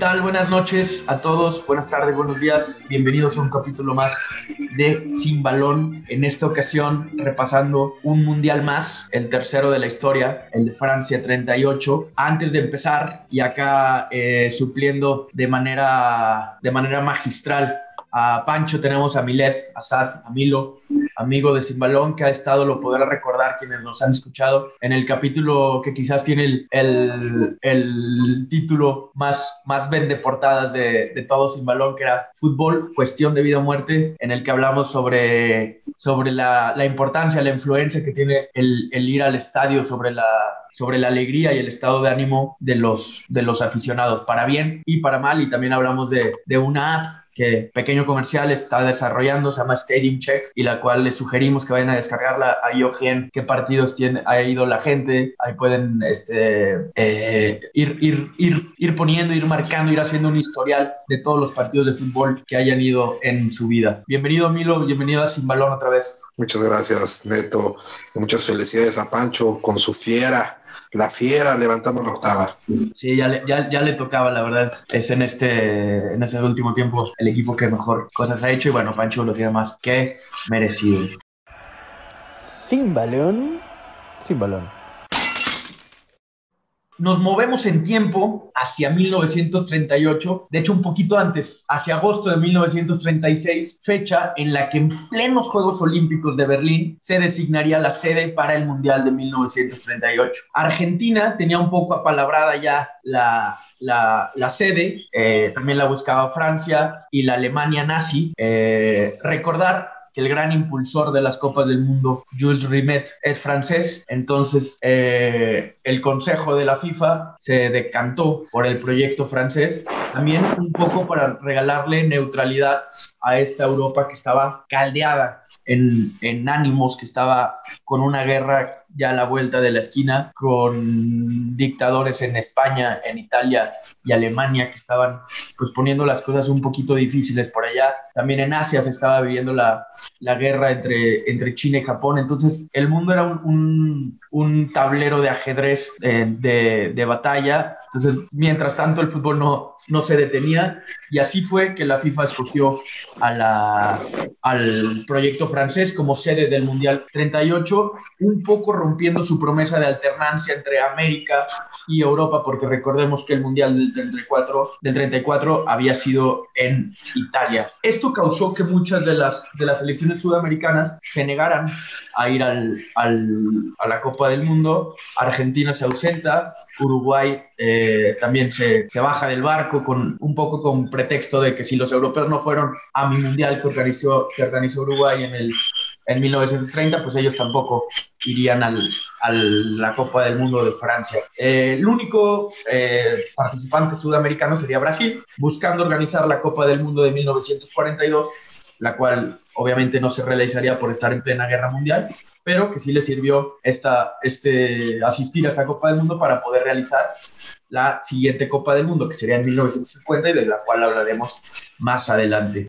tal? Buenas noches a todos, buenas tardes, buenos días. Bienvenidos a un capítulo más de Sin Balón. En esta ocasión, repasando un mundial más, el tercero de la historia, el de Francia 38. Antes de empezar, y acá eh, supliendo de manera, de manera magistral a Pancho, tenemos a Milet, a Saz, a Milo, amigo de Simbalón, que ha estado, lo podrá recordar quienes nos han escuchado, en el capítulo que quizás tiene el, el, título más, más vende portadas de, de todo Simbalón, que era Fútbol, Cuestión de Vida o Muerte, en el que hablamos sobre, sobre la, la importancia, la influencia que tiene el, el ir al estadio sobre la, sobre la alegría y el estado de ánimo de los, de los aficionados, para bien y para mal. Y también hablamos de, de una app que pequeño comercial está desarrollando, se llama Stadium Check, y la cual les sugerimos que vayan a descargarla. Ahí ojen qué partidos tiene, ha ido la gente, ahí pueden este, eh, ir, ir, ir, ir poniendo, ir marcando, ir haciendo un historial de todos los partidos de fútbol que hayan ido en su vida. Bienvenido Milo, bienvenido a Sin Balón otra vez. Muchas gracias, Neto. Muchas felicidades a Pancho con su fiera, la fiera levantando la octava. Sí, ya le, ya, ya le tocaba, la verdad. Es en este, en este último tiempo el equipo que mejor cosas ha hecho y bueno, Pancho lo tiene más que merecido. Sin balón, sin balón. Nos movemos en tiempo hacia 1938, de hecho un poquito antes, hacia agosto de 1936, fecha en la que en plenos Juegos Olímpicos de Berlín se designaría la sede para el Mundial de 1938. Argentina tenía un poco apalabrada ya la, la, la, sede, eh, también la buscaba Francia y la Alemania nazi. Eh, recordar que el gran impulsor de las Copas del Mundo, Jules Rimet, es francés. Entonces, eh, el Consejo de la FIFA se decantó por el proyecto francés, también un poco para regalarle neutralidad a esta Europa que estaba caldeada en, en, ánimos, que estaba con una guerra ya a la vuelta de la esquina, con dictadores en España, en Italia y Alemania que estaban pues poniendo las cosas un poquito difíciles por allá. También en Asia se estaba viviendo la, la guerra entre, entre China y Japón. Entonces el mundo era un, un, un tablero de ajedrez eh, de, de, batalla. Entonces, mientras tanto, el fútbol no, no se detenía y así fue que la FIFA escogió a la, al proyecto francés como sede del Mundial 38, un poco rompiendo su promesa de alternancia entre América y Europa, porque recordemos que el Mundial del 34, del 34 había sido en Italia. Esto causó que muchas de las, de las selecciones sudamericanas se negaran a ir al, al, a la Copa del Mundo. Argentina se ausenta, Uruguay eh, también se, se, baja del barco con un poco con pretexto de que si los europeos no fueron a mi mundial que organizó, que organizó Uruguay en el en 1930, pues ellos tampoco irían a la Copa del Mundo de Francia. Eh, el único eh, participante sudamericano sería Brasil, buscando organizar la Copa del Mundo de 1942, la cual obviamente no se realizaría por estar en plena guerra mundial, pero que sí le sirvió esta, este, asistir a esta Copa del Mundo para poder realizar la siguiente Copa del Mundo, que sería en 1950 y de la cual hablaremos más adelante.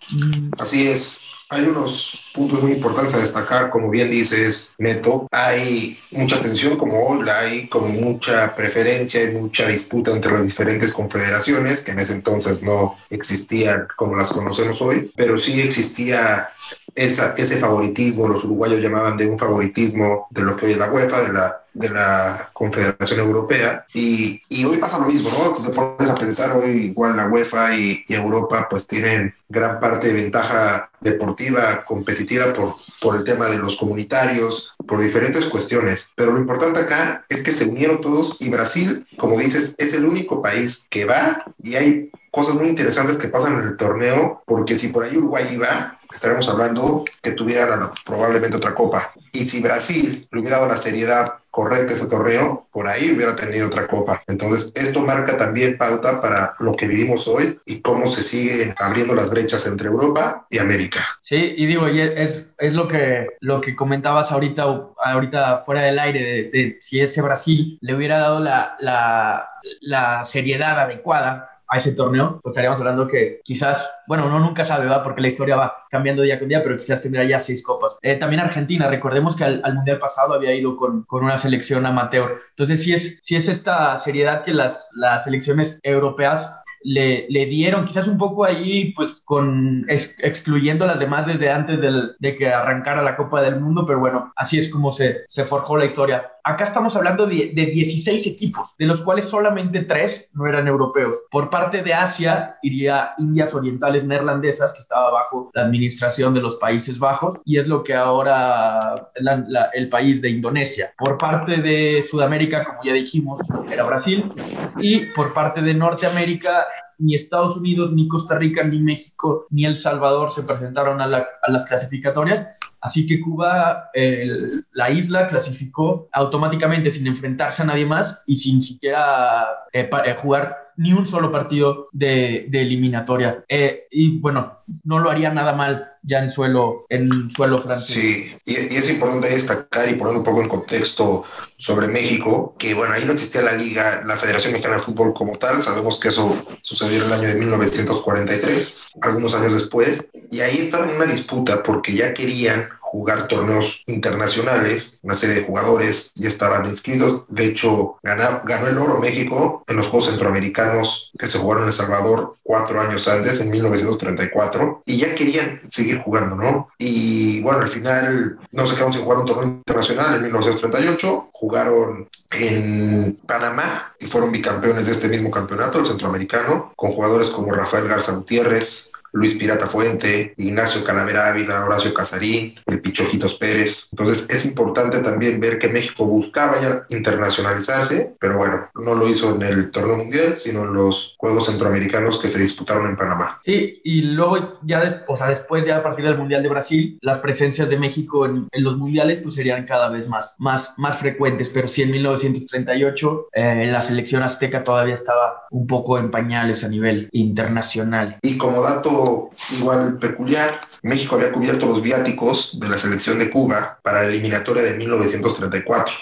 Así es. Hay unos puntos muy importantes a destacar, como bien dices, Neto. Hay mucha tensión, como hoy la hay, con mucha preferencia y mucha disputa entre las diferentes confederaciones, que en ese entonces no existían como las conocemos hoy, pero sí existía esa, ese favoritismo, los uruguayos llamaban de un favoritismo de lo que hoy es la UEFA, de la, de la Confederación Europea, y, y hoy pasa lo mismo, ¿no? Tú te pones a pensar, hoy igual la UEFA y, y Europa pues tienen gran parte de ventaja deportiva, competitiva por, por el tema de los comunitarios, por diferentes cuestiones, pero lo importante acá es que se unieron todos y Brasil, como dices, es el único país que va y hay cosas muy interesantes que pasan en el torneo, porque si por ahí Uruguay iba, estaremos hablando que tuvieran probablemente otra copa. Y si Brasil le hubiera dado la seriedad correcta a ese torneo, por ahí hubiera tenido otra copa. Entonces, esto marca también pauta para lo que vivimos hoy y cómo se siguen abriendo las brechas entre Europa y América. Sí, y digo, y es, es lo, que, lo que comentabas ahorita, ahorita fuera del aire, de, de si ese Brasil le hubiera dado la, la, la seriedad adecuada a ese torneo, pues estaríamos hablando que quizás, bueno, uno nunca sabe, ¿va? Porque la historia va cambiando día con día, pero quizás tendrá ya seis copas. Eh, también Argentina, recordemos que al, al, Mundial pasado había ido con, con, una selección amateur. Entonces, sí es, sí es esta seriedad que las, las selecciones europeas le, le dieron, quizás un poco ahí, pues con excluyendo a las demás desde antes del, de que arrancara la Copa del Mundo, pero bueno, así es como se, se forjó la historia. Acá estamos hablando de, de 16 equipos, de los cuales solamente tres no eran europeos. Por parte de Asia iría Indias Orientales Neerlandesas, que estaba bajo la administración de los Países Bajos, y es lo que ahora el país de Indonesia. Por parte de Sudamérica, como ya dijimos, era Brasil, y por parte de Norteamérica ni Estados Unidos, ni Costa Rica, ni México, ni El Salvador se presentaron a, las clasificatorias. Así que Cuba, la isla, clasificó automáticamente sin enfrentarse a nadie más y sin siquiera eh, eh, jugar ni un solo partido de, eliminatoria. Eh, y bueno, no lo haría nada mal ya en suelo, en suelo francés. Sí, y, es importante destacar y poner un poco en contexto sobre México, que bueno, ahí no existía la liga, la Federación Mexicana de Fútbol como tal, sabemos que eso sucedió en el año de 1943, algunos años después, y ahí estaba en una disputa porque ya querían jugar torneos internacionales. Una serie de jugadores ya estaban inscritos. De hecho, ganó, ganó el oro México en los Juegos Centroamericanos que se jugaron en El Salvador cuatro años antes, en 1934, y ya querían seguir jugando, ¿no? Y bueno, al final no se quedaron sin jugar un torneo internacional en 1938. Jugaron en Panamá y fueron bicampeones de este mismo campeonato, el centroamericano, con jugadores como Rafael Garza Gutiérrez, Luis Pirata Fuente, Ignacio Calavera Ávila, Horacio Casarín, el Pichojitos Pérez. Entonces es importante también ver que México buscaba ya internacionalizarse, pero bueno, no lo hizo en el torneo mundial, sino en los Juegos Centroamericanos que se disputaron en Panamá. Sí, y luego ya, o sea, después ya a partir del Mundial de Brasil, las presencias de México en, los mundiales pues serían cada vez más, más, más frecuentes, pero sí en 1938 eh, la selección azteca todavía estaba un poco en pañales a nivel internacional. Y como dato igual peculiar, México había cubierto los viáticos de la selección de Cuba para la eliminatoria de 1934.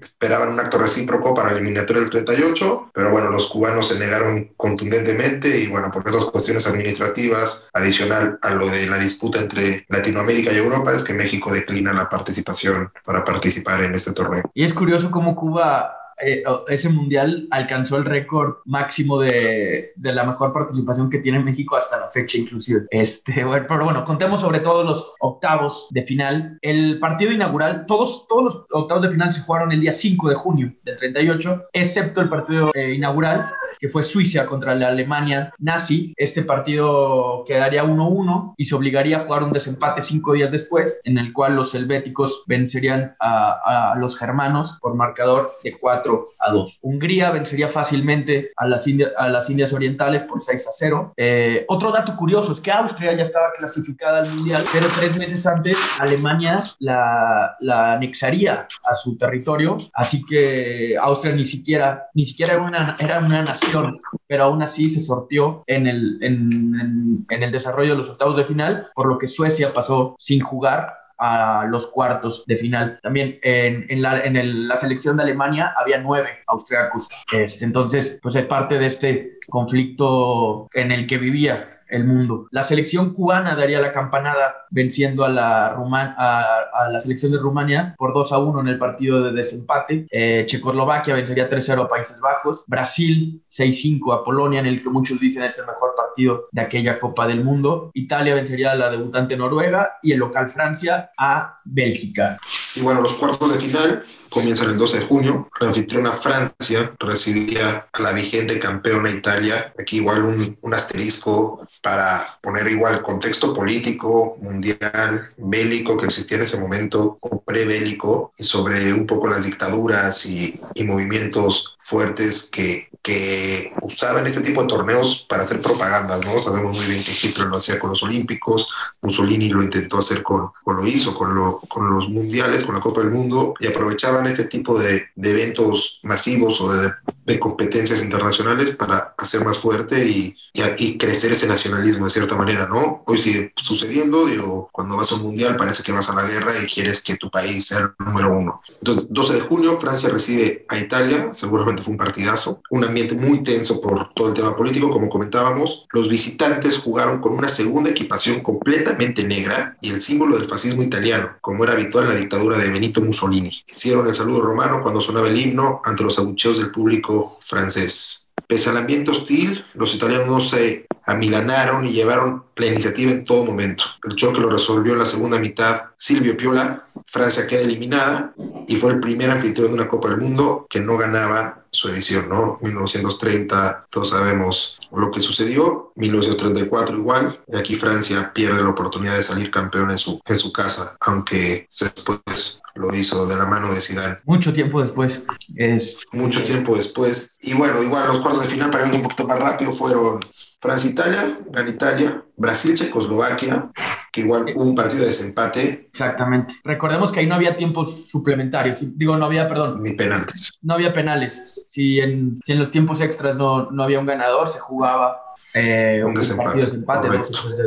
Esperaban un acto recíproco para la eliminatoria del 38, pero bueno, los cubanos se negaron contundentemente y bueno, por esas cuestiones administrativas, adicional a lo de la disputa entre Latinoamérica y Europa, es que México declina la participación para participar en este torneo. Y es curioso cómo Cuba eh, ese mundial alcanzó el récord máximo de, de, la mejor participación que tiene México hasta la fecha inclusive. Este, bueno, pero bueno, contemos sobre todo los octavos de final. El partido inaugural, todos, todos los octavos de final se jugaron el día 5 de junio del 38, excepto el partido eh, inaugural, que fue Suiza contra la Alemania nazi. Este partido quedaría 1-1 y se obligaría a jugar un desempate cinco días después, en el cual los helvéticos vencerían a, a los germanos por marcador de 4 a 2. Hungría vencería fácilmente a las, Indias Orientales por 6 a 0. Eh, otro dato curioso es que Austria ya estaba clasificada al Mundial, pero tres meses antes Alemania la, anexaría a su territorio, así que Austria ni siquiera, ni siquiera era una, nación, pero aún así se sortió en el, en el desarrollo de los octavos de final, por lo que Suecia pasó sin jugar a los cuartos de final. También en, en, la, en la, selección de Alemania había nueve austriacos. Este, entonces, pues es parte de este conflicto en el que vivía el mundo. La selección cubana daría la campanada venciendo a la, a, la selección de Rumania por 2 a 1 en el partido de desempate. Eh, Checoslovaquia vencería 3-0 a Países Bajos. Brasil 6-5 a Polonia, en el que muchos dicen es el mejor partido de aquella Copa del Mundo. Italia vencería a la debutante Noruega y el local Francia a Bélgica. Y bueno, los cuartos de final comienzan el 12 de junio. La anfitriona Francia recibía a la vigente campeona Italia. Aquí igual un, asterisco para poner igual contexto político, mundial, bélico que existía en ese momento o prebélico y sobre un poco las dictaduras y, y movimientos fuertes que, que usaban este tipo de torneos para hacer propagandas, ¿no? Sabemos muy bien que Hitler lo hacía con los Olímpicos, Mussolini lo intentó hacer con, o lo hizo con los mundiales, con la Copa del Mundo, y aprovechaban este tipo de, de eventos masivos o de, de, competencias internacionales para hacer más fuerte y, y, y, crecer ese nacionalismo de cierta manera, ¿no? Hoy sigue sucediendo, digo, cuando vas a un mundial parece que vas a la guerra y quieres que tu país sea el número uno. Entonces, 12 de junio, Francia recibe a Italia, seguramente fue un partidazo, una ambiente muy tenso por todo el tema político, como comentábamos. Los visitantes jugaron con una segunda equipación completamente negra y el símbolo del fascismo italiano, como era habitual en la dictadura de Benito Mussolini. Hicieron el saludo romano cuando sonaba el himno ante los abucheos del público francés. Pese al ambiente hostil, los italianos no se amilanaron y llevaron la iniciativa en todo momento. El choque lo resolvió en la segunda mitad Silvio Piola, Francia queda eliminada y fue el primer anfitrión de una Copa del Mundo que no ganaba su edición, ¿no? 1930, todos sabemos lo que sucedió, 1934 igual, y aquí Francia pierde la oportunidad de salir campeón en su, en su casa, aunque después lo hizo de la mano de Zidane. Mucho tiempo después. Es... Mucho tiempo después. Y bueno, igual los cuartos de final, para ir un poquito más rápido, fueron Francia-Italia, gana Italia, Brasil-Checoslovaquia, que igual hubo un partido de desempate. Exactamente. Recordemos que ahí no había tiempos suplementarios, digo, no había, perdón. Ni penales. No había penales. Si en, si en los tiempos extras no, no había un ganador, se jugaba eh, un desempate. desempate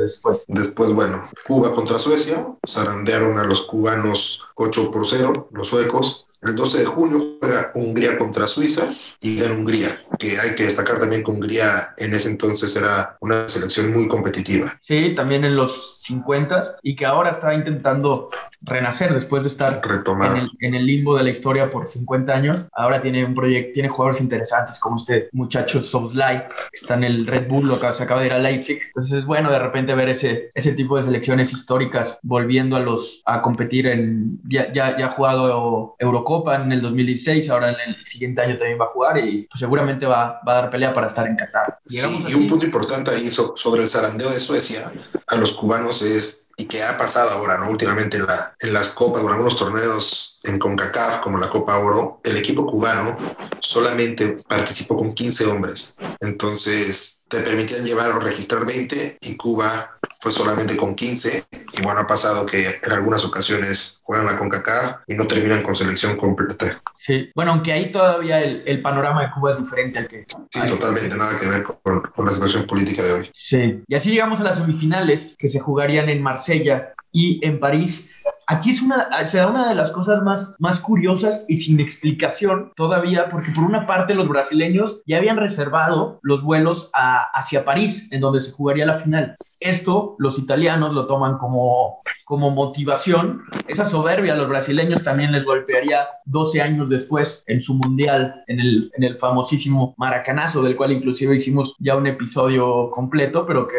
después. Después, bueno, Cuba contra Suecia, zarandearon a los cubanos 8 por 0, los suecos. El 12 de junio juega Hungría contra Suiza y gana Hungría, que hay que destacar también que Hungría en ese entonces era una selección muy competitiva. Sí, también en los 50 y que ahora está intentando renacer después de estar en el, en el limbo de la historia por 50 años. Ahora tiene un proyecto, tiene jugadores interesantes como este muchacho Soboslai, que está en el Red Bull, lo que se acaba de ir a Leipzig. Entonces es bueno de repente ver ese, ese tipo de selecciones históricas volviendo a los a competir en ya, ya, ya ha jugado Eurocopa en el 2016, ahora en el siguiente año también va a jugar y pues, seguramente va, va, a dar pelea para estar en Qatar. Sí, y un punto importante ahí sobre el zarandeo de Suecia a los cubanos es y que ha pasado ahora, ¿no? Últimamente en, la, en las copas o en algunos torneos en CONCACAF, como la Copa Oro, el equipo cubano solamente participó con 15 hombres. Entonces, te permitían llevar o registrar 20 y Cuba fue solamente con 15. Y bueno, ha pasado que en algunas ocasiones juegan la CONCACAF y no terminan con selección completa. Sí, bueno, aunque ahí todavía el, el panorama de Cuba es diferente al que... Sí, al totalmente, nada que ver con, con la situación política de hoy. Sí, y así llegamos a las semifinales que se jugarían en Marsella y en París. Aquí es una, se da una de las cosas más, más curiosas y sin explicación todavía, porque por una parte los brasileños ya habían reservado los vuelos a, hacia París, en donde se jugaría la final. Esto los italianos lo toman como, como motivación. Esa soberbia a los brasileños también les golpearía 12 años después en su mundial, en el, en el famosísimo Maracanazo, del cual inclusive hicimos ya un episodio completo, pero que,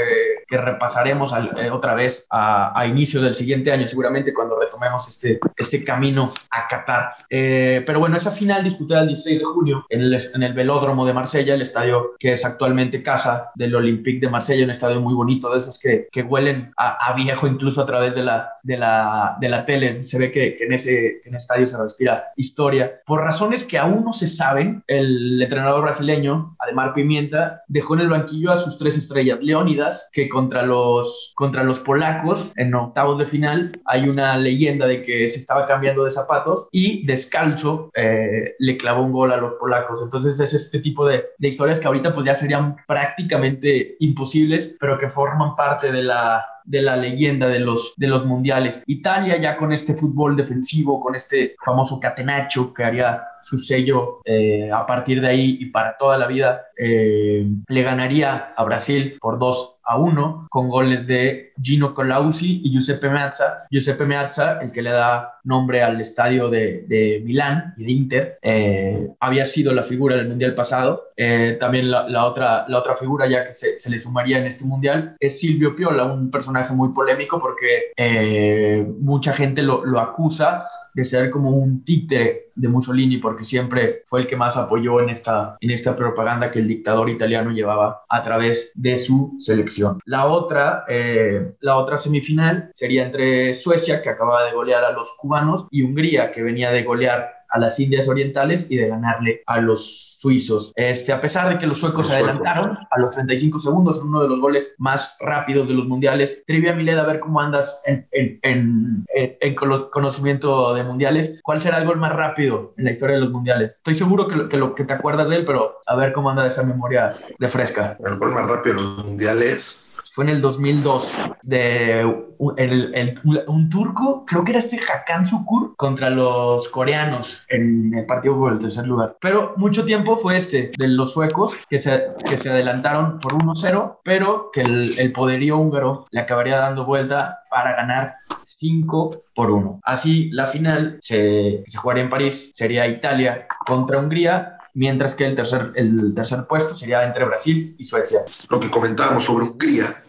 que repasaremos al, eh, otra vez a, a inicios del siguiente año, seguramente cuando retomemos este, este camino a Qatar. Eh, pero bueno, esa final disputada el 16 de junio en el, en el velódromo de Marsella, el estadio que es actualmente casa del Olympique de Marsella, un estadio muy bonito, de esos que, que huelen a, a, viejo incluso a través de la, de la, de la tele. Se ve que, que en, ese, en estadio se respira historia. Por razones que aún no se saben, el entrenador brasileño, Ademar Pimienta, dejó en el banquillo a sus tres estrellas, Leónidas, que contra los, contra los polacos en octavos de final hay una leyenda de que se estaba cambiando de zapatos y descalzo eh, le clavó un gol a los polacos. Entonces es este tipo de, de, historias que ahorita pues ya serían prácticamente imposibles, pero que forman parte de la, de la leyenda de los, de los mundiales. Italia ya con este fútbol defensivo, con este famoso catenaccio que haría su sello eh, a partir de ahí y para toda la vida, eh, le ganaría a Brasil por 2 a 1 con goles de Gino Colausi y Giuseppe Meazza. Giuseppe Meazza, el que le da nombre al estadio de, de Milán y de Inter, eh, había sido la figura del mundial pasado. También la, otra, la otra figura ya que se, se, le sumaría en este mundial es Silvio Piola, un personaje muy polémico porque eh, mucha gente lo, lo acusa de ser como un títere de Mussolini, porque siempre fue el que más apoyó en esta, en esta propaganda que el dictador italiano llevaba a través de su selección. La otra, eh, la otra semifinal sería entre Suecia, que acababa de golear a los cubanos, y Hungría, que venía de golear a las Indias Orientales y de ganarle a los suizos. Este, a pesar de que los suecos se adelantaron a los 35 segundos en uno de los goles más rápidos de los mundiales. Trivia Mileda, a ver cómo andas en, en, en, en, conocimiento de mundiales. ¿Cuál será el gol más rápido en la historia de los mundiales? Estoy seguro que lo que, lo, que te acuerdas de él, pero a ver cómo anda esa memoria de fresca. El gol más rápido de los mundiales fue en el 2002 de el, el, un turco, creo que era este Hakan Sukur contra los coreanos en el partido por el tercer lugar. Pero mucho tiempo fue este de los suecos que se, que se adelantaron por 1-0, pero que el, el poderío húngaro le acabaría dando vuelta para ganar 5 por 1. Así la final se, se jugaría en París, sería Italia contra Hungría mientras que el tercer, el tercer puesto sería entre Brasil y Suecia. Lo que comentábamos sobre Hungría,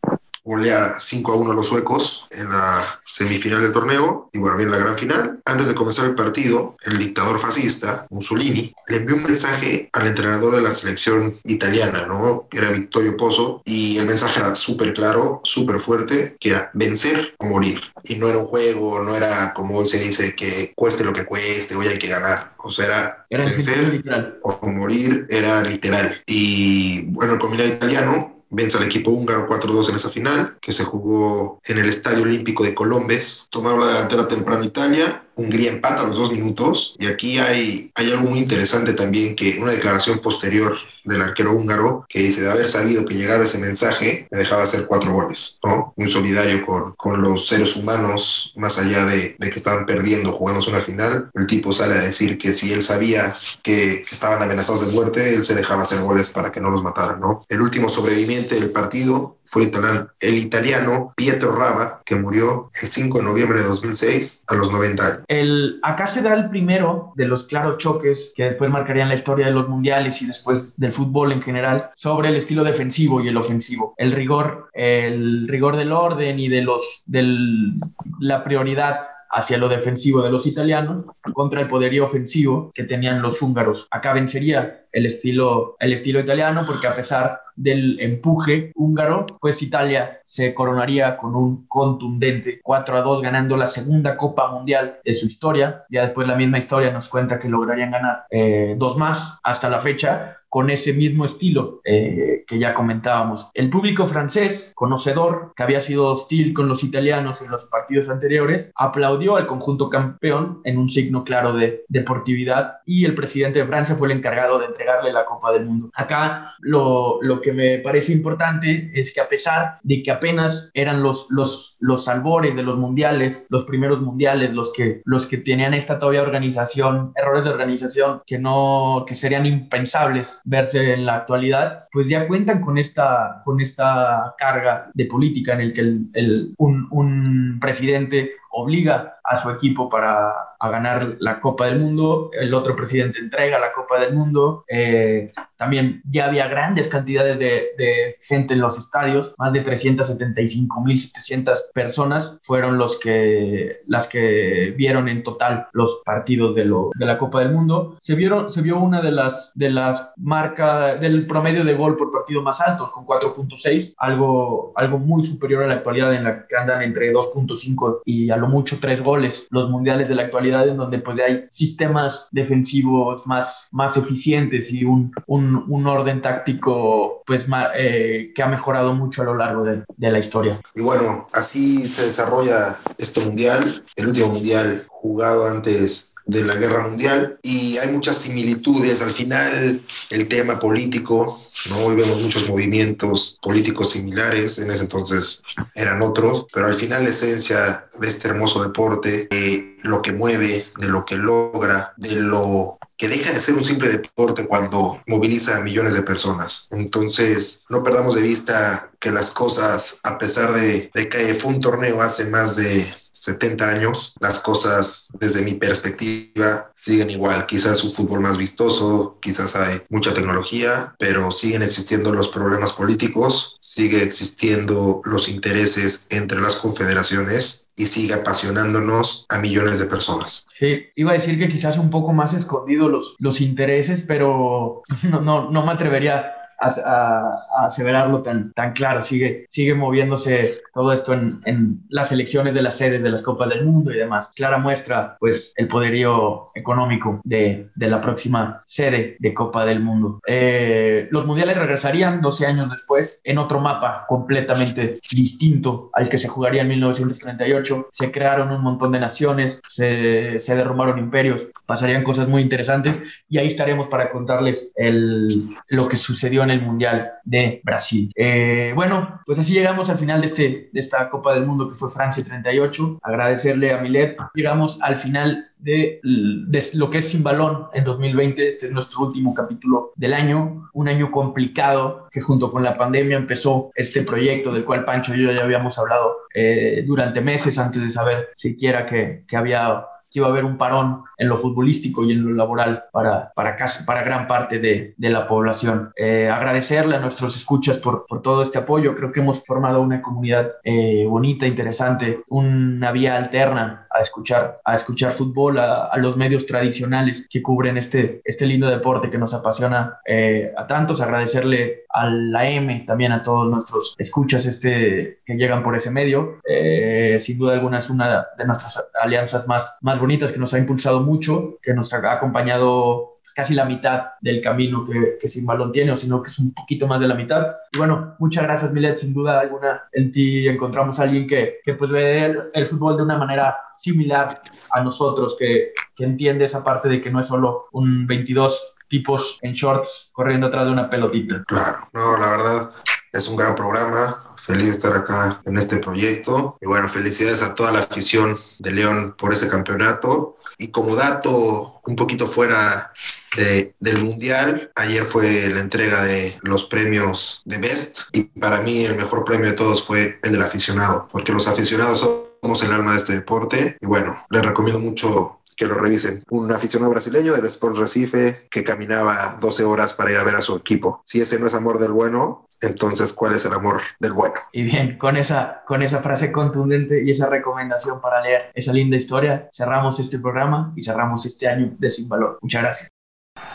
golea 5 a 1 a los suecos en la semifinal del torneo y bueno, bien la gran final. Antes de comenzar el partido, el dictador fascista, Mussolini, le envió un mensaje al entrenador de la selección italiana, ¿no? Que era Vittorio Pozzo, y el mensaje era súper claro, súper fuerte, que era vencer o morir. Y no era un juego, no era como hoy se dice que cueste lo que cueste, hoy hay que ganar. O sea, era, Era vencer o morir, era literal. Y bueno, el combinado italiano vence al equipo húngaro 4-2 en esa final, que se jugó en el Estadio Olímpico de Colombes. Tomaron la delantera temprano Italia, Hungría empata a los dos minutos, y aquí hay, hay algo muy interesante también, que una declaración posterior del arquero húngaro, que dice, de haber sabido que llegara ese mensaje, me dejaba hacer cuatro goles, ¿no? Muy solidario con, con los seres humanos, más allá de, de que estaban perdiendo jugándose una final, el tipo sale a decir que si él sabía que, estaban amenazados de muerte, él se dejaba hacer goles para que no los mataran, ¿no? El último sobreviviente del partido fue el italiano Pietro Rava, que murió el 5 de noviembre de 2006 a los 90 años. El, acá se da el primero de los claros choques que después marcarían la historia de los mundiales y después del fútbol en general sobre el estilo defensivo y el ofensivo. El rigor, el rigor del orden y de los, del, la prioridad hacia lo defensivo de los italianos contra el poderío ofensivo que tenían los húngaros. Acá vencería el estilo, el estilo italiano porque a pesar del empuje húngaro, pues Italia se coronaría con un contundente 4 a 2 ganando la segunda Copa Mundial de su historia. Ya después la misma historia nos cuenta que lograrían ganar eh, dos más hasta la fecha con ese mismo estilo eh, que ya comentábamos. El público francés, conocedor, que había sido hostil con los italianos en los partidos anteriores, aplaudió al conjunto campeón en un signo claro de deportividad y el presidente de Francia fue el encargado de entregarle la Copa del Mundo. Acá lo, lo que me parece importante es que a pesar de que apenas eran los, los, los albores de los mundiales, los primeros mundiales, los que, los que tenían esta todavía organización, errores de organización que, no, que serían impensables verse en la actualidad, pues ya cuentan con esta, con esta carga de política en el que el, el, un, un presidente obliga a su equipo para a ganar la Copa del Mundo, el otro presidente entrega la Copa del Mundo, eh, también ya había grandes cantidades de, de, gente en los estadios, más de 375.700 personas fueron los que, las que vieron en total los partidos de, lo, de la Copa del Mundo. Se, vieron, se vio una de las, de las marcas del promedio de gol por partido más altos, con 4.6, algo, algo muy superior a la actualidad en la que andan entre 2.5 y a lo mucho tres goles los mundiales de la actualidad en donde pues hay sistemas defensivos más, más eficientes y un, un, orden táctico pues ma, eh, que ha mejorado mucho a lo largo de, de, la historia. Y bueno, así se desarrolla este mundial, el último mundial jugado antes de la guerra mundial y hay muchas similitudes. Al final el tema político, ¿no? Hoy vemos muchos movimientos políticos similares, en ese entonces eran otros, pero al final la esencia de este hermoso deporte, de lo que mueve, de lo que logra, de lo que deja de ser un simple deporte cuando moviliza a millones de personas. Entonces, no perdamos de vista que las cosas, a pesar de, que fue un torneo hace más de 70 años, las cosas desde mi perspectiva siguen igual. Quizás un fútbol más vistoso, quizás hay mucha tecnología, pero siguen existiendo los problemas políticos, sigue existiendo los intereses entre las confederaciones y sigue apasionándonos a millones de personas. Sí, iba a decir que quizás un poco más escondido los, los intereses, pero no, no, no me atrevería aseverarlo tan, tan claro. Sigue, sigue moviéndose todo esto en, en, las elecciones de las sedes de las Copas del Mundo y demás. Clara muestra, pues, el poderío económico de, de la próxima sede de Copa del Mundo. Eh, los mundiales regresarían 12 años después en otro mapa completamente distinto al que se jugaría en 1938. Se crearon un montón de naciones, se, se derrumbaron imperios, pasarían cosas muy interesantes y ahí estaremos para contarles el, lo que sucedió en el Mundial de Brasil. Eh, bueno, pues así llegamos al final de, este, de esta Copa del Mundo que fue Francia 38. Agradecerle a Milet. Llegamos al final de, de, lo que es Sin Balón en 2020. Este es nuestro último capítulo del año. Un año complicado que junto con la pandemia empezó este proyecto del cual Pancho y yo ya habíamos hablado eh, durante meses antes de saber siquiera que, que había que iba a haber un parón en lo futbolístico y en lo laboral para, para, para gran parte de, de la población. Eh, agradecerle a nuestros escuchas por, por, todo este apoyo. Creo que hemos formado una comunidad eh, bonita, interesante, una vía alterna a escuchar, a escuchar fútbol, a, a, los medios tradicionales que cubren este, este lindo deporte que nos apasiona eh, a tantos. Agradecerle a la M, también a todos nuestros escuchas este, que llegan por ese medio. Eh, sin duda alguna es una de nuestras alianzas más, más bonitas que nos ha impulsado mucho, que nos ha acompañado pues, casi la mitad del camino que, que, Sin Balón tiene, o sino que es un poquito más de la mitad. Y bueno, muchas gracias, Milet. Sin duda alguna, en ti encontramos a alguien que, que pues ve el, el, fútbol de una manera similar a nosotros, que, que entiende esa parte de que no es solo un 22 tipos en shorts corriendo atrás de una pelotita. Claro, no, la verdad es un gran programa. Feliz de estar acá en este proyecto. Y bueno, felicidades a toda la afición de León por ese campeonato. Y como dato un poquito fuera de, del Mundial, ayer fue la entrega de los premios de Best y para mí el mejor premio de todos fue el del aficionado, porque los aficionados somos el alma de este deporte y bueno, les recomiendo mucho que lo revisen. Un aficionado brasileño del Sport Recife que caminaba 12 horas para ir a ver a su equipo. Si ese no es amor del bueno, entonces ¿cuál es el amor del bueno? Y bien, con esa, con esa frase contundente y esa recomendación para leer esa linda historia, cerramos este programa y cerramos este año de Sin Valor. Muchas gracias.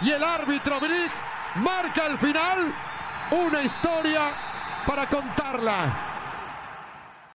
Y el árbitro Brick marca al final una historia para contarla.